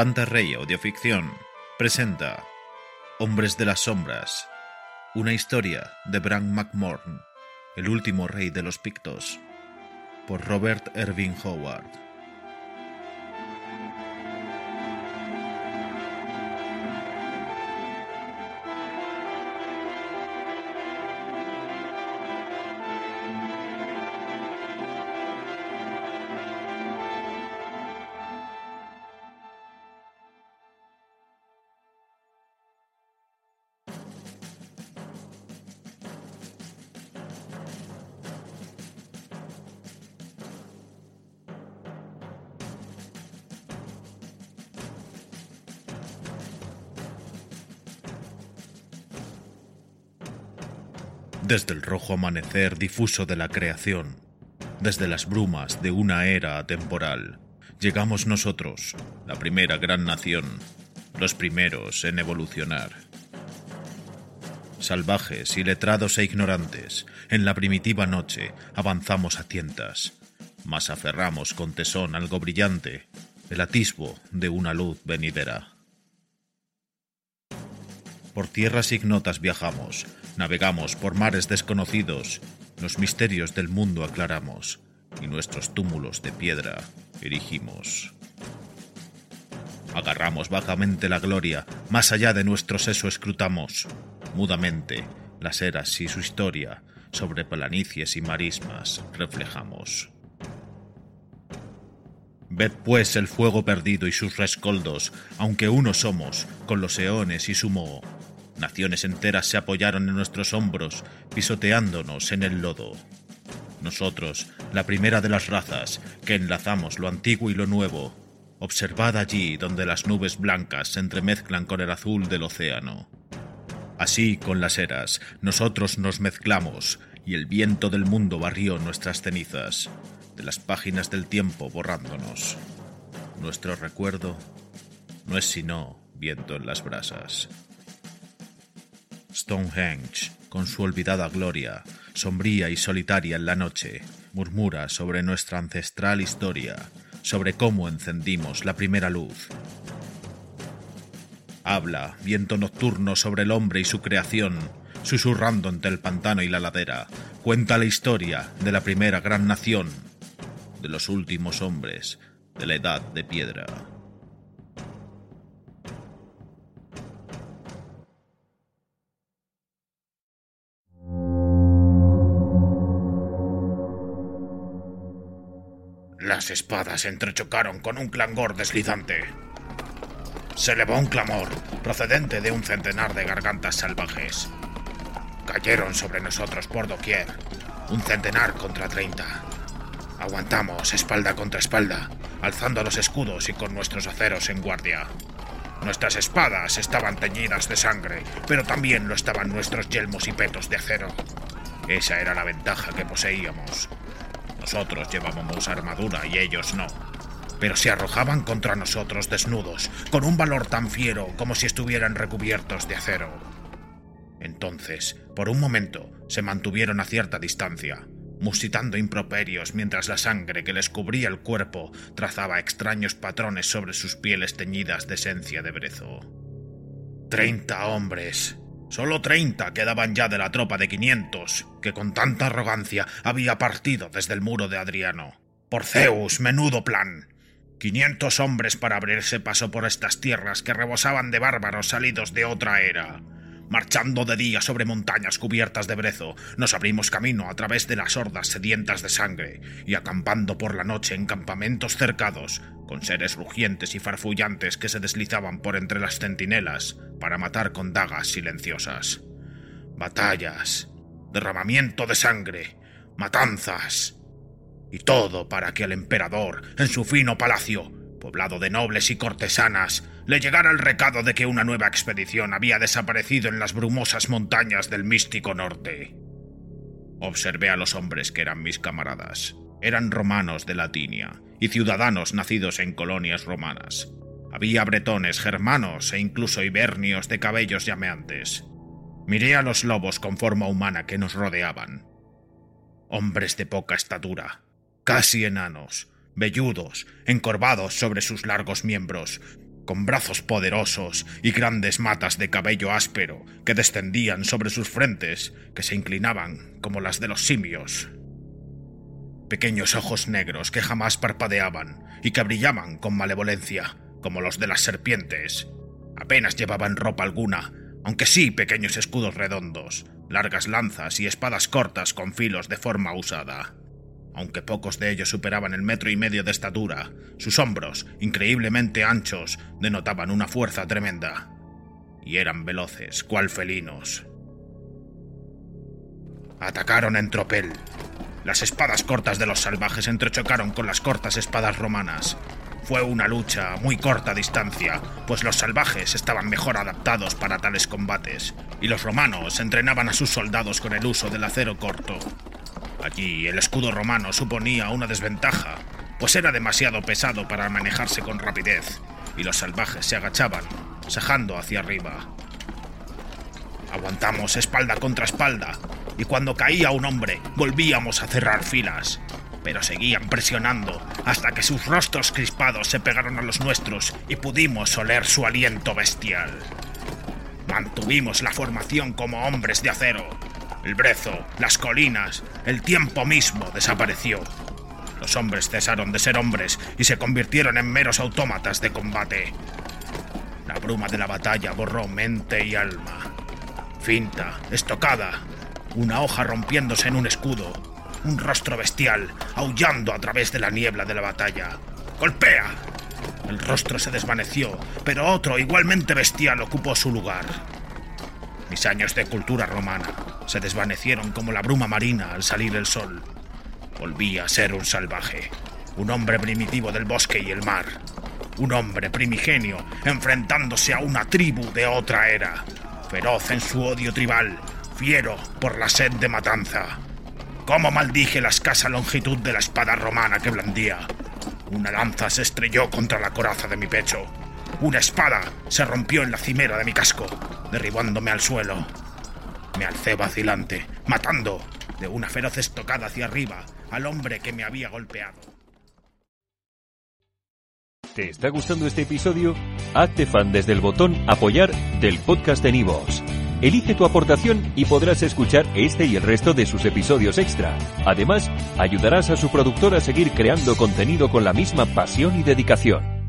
Pantarrey Audioficción presenta Hombres de las Sombras, una historia de Bran McMorn, el último rey de los Pictos, por Robert Erving Howard. Desde el rojo amanecer difuso de la creación, desde las brumas de una era atemporal, llegamos nosotros, la primera gran nación, los primeros en evolucionar. Salvajes, iletrados e ignorantes, en la primitiva noche avanzamos a tientas, mas aferramos con tesón algo brillante, el atisbo de una luz venidera. Por tierras ignotas viajamos, navegamos por mares desconocidos, los misterios del mundo aclaramos y nuestros túmulos de piedra erigimos. Agarramos vagamente la gloria, más allá de nuestro seso escrutamos, mudamente, las eras y su historia, sobre planicies y marismas reflejamos. Ved pues el fuego perdido y sus rescoldos, aunque uno somos, con los eones y su moho. Naciones enteras se apoyaron en nuestros hombros, pisoteándonos en el lodo. Nosotros, la primera de las razas, que enlazamos lo antiguo y lo nuevo, observad allí donde las nubes blancas se entremezclan con el azul del océano. Así, con las eras, nosotros nos mezclamos, y el viento del mundo barrió nuestras cenizas de las páginas del tiempo borrándonos. Nuestro recuerdo no es sino viento en las brasas. Stonehenge, con su olvidada gloria, sombría y solitaria en la noche, murmura sobre nuestra ancestral historia, sobre cómo encendimos la primera luz. Habla, viento nocturno, sobre el hombre y su creación, susurrando entre el pantano y la ladera, cuenta la historia de la primera gran nación, de los últimos hombres de la edad de piedra. Las espadas entrechocaron con un clangor deslizante. Se elevó un clamor procedente de un centenar de gargantas salvajes. Cayeron sobre nosotros por doquier, un centenar contra treinta. Aguantamos espalda contra espalda, alzando los escudos y con nuestros aceros en guardia. Nuestras espadas estaban teñidas de sangre, pero también lo estaban nuestros yelmos y petos de acero. Esa era la ventaja que poseíamos. Nosotros llevábamos armadura y ellos no. Pero se arrojaban contra nosotros desnudos, con un valor tan fiero como si estuvieran recubiertos de acero. Entonces, por un momento, se mantuvieron a cierta distancia, musitando improperios mientras la sangre que les cubría el cuerpo trazaba extraños patrones sobre sus pieles teñidas de esencia de brezo. Treinta hombres. Solo treinta quedaban ya de la tropa de quinientos, que con tanta arrogancia había partido desde el muro de Adriano. Por Zeus, menudo plan. Quinientos hombres para abrirse paso por estas tierras que rebosaban de bárbaros salidos de otra era. Marchando de día sobre montañas cubiertas de brezo, nos abrimos camino a través de las hordas sedientas de sangre, y acampando por la noche en campamentos cercados, con seres rugientes y farfullantes que se deslizaban por entre las centinelas para matar con dagas silenciosas. Batallas, derramamiento de sangre, matanzas. Y todo para que el emperador, en su fino palacio, poblado de nobles y cortesanas, le llegara el recado de que una nueva expedición había desaparecido en las brumosas montañas del místico norte. Observé a los hombres que eran mis camaradas. Eran romanos de Latinia y ciudadanos nacidos en colonias romanas. Había bretones, germanos e incluso ibernios de cabellos llameantes. Miré a los lobos con forma humana que nos rodeaban. Hombres de poca estatura, casi enanos, velludos, encorvados sobre sus largos miembros, con brazos poderosos y grandes matas de cabello áspero que descendían sobre sus frentes, que se inclinaban como las de los simios. Pequeños ojos negros que jamás parpadeaban y que brillaban con malevolencia, como los de las serpientes. Apenas llevaban ropa alguna, aunque sí pequeños escudos redondos, largas lanzas y espadas cortas con filos de forma usada. Aunque pocos de ellos superaban el metro y medio de estatura, sus hombros, increíblemente anchos, denotaban una fuerza tremenda. Y eran veloces, cual felinos. Atacaron en tropel. Las espadas cortas de los salvajes entrechocaron con las cortas espadas romanas. Fue una lucha a muy corta distancia, pues los salvajes estaban mejor adaptados para tales combates, y los romanos entrenaban a sus soldados con el uso del acero corto. Allí el escudo romano suponía una desventaja, pues era demasiado pesado para manejarse con rapidez, y los salvajes se agachaban, sajando hacia arriba. Aguantamos espalda contra espalda, y cuando caía un hombre volvíamos a cerrar filas, pero seguían presionando hasta que sus rostros crispados se pegaron a los nuestros y pudimos oler su aliento bestial. Mantuvimos la formación como hombres de acero, el brezo, las colinas, el tiempo mismo desapareció. Los hombres cesaron de ser hombres y se convirtieron en meros autómatas de combate. La bruma de la batalla borró mente y alma. Finta, estocada, una hoja rompiéndose en un escudo, un rostro bestial aullando a través de la niebla de la batalla. ¡Golpea! El rostro se desvaneció, pero otro igualmente bestial ocupó su lugar. Mis años de cultura romana se desvanecieron como la bruma marina al salir el sol. Volví a ser un salvaje, un hombre primitivo del bosque y el mar, un hombre primigenio enfrentándose a una tribu de otra era, feroz en su odio tribal, fiero por la sed de matanza. ¿Cómo maldije la escasa longitud de la espada romana que blandía? Una lanza se estrelló contra la coraza de mi pecho. Una espada se rompió en la cimera de mi casco, derribándome al suelo. Me alcé vacilante, matando de una feroz estocada hacia arriba al hombre que me había golpeado. ¿Te está gustando este episodio? Hazte fan desde el botón Apoyar del podcast de Nivos. Elige tu aportación y podrás escuchar este y el resto de sus episodios extra. Además, ayudarás a su productor a seguir creando contenido con la misma pasión y dedicación.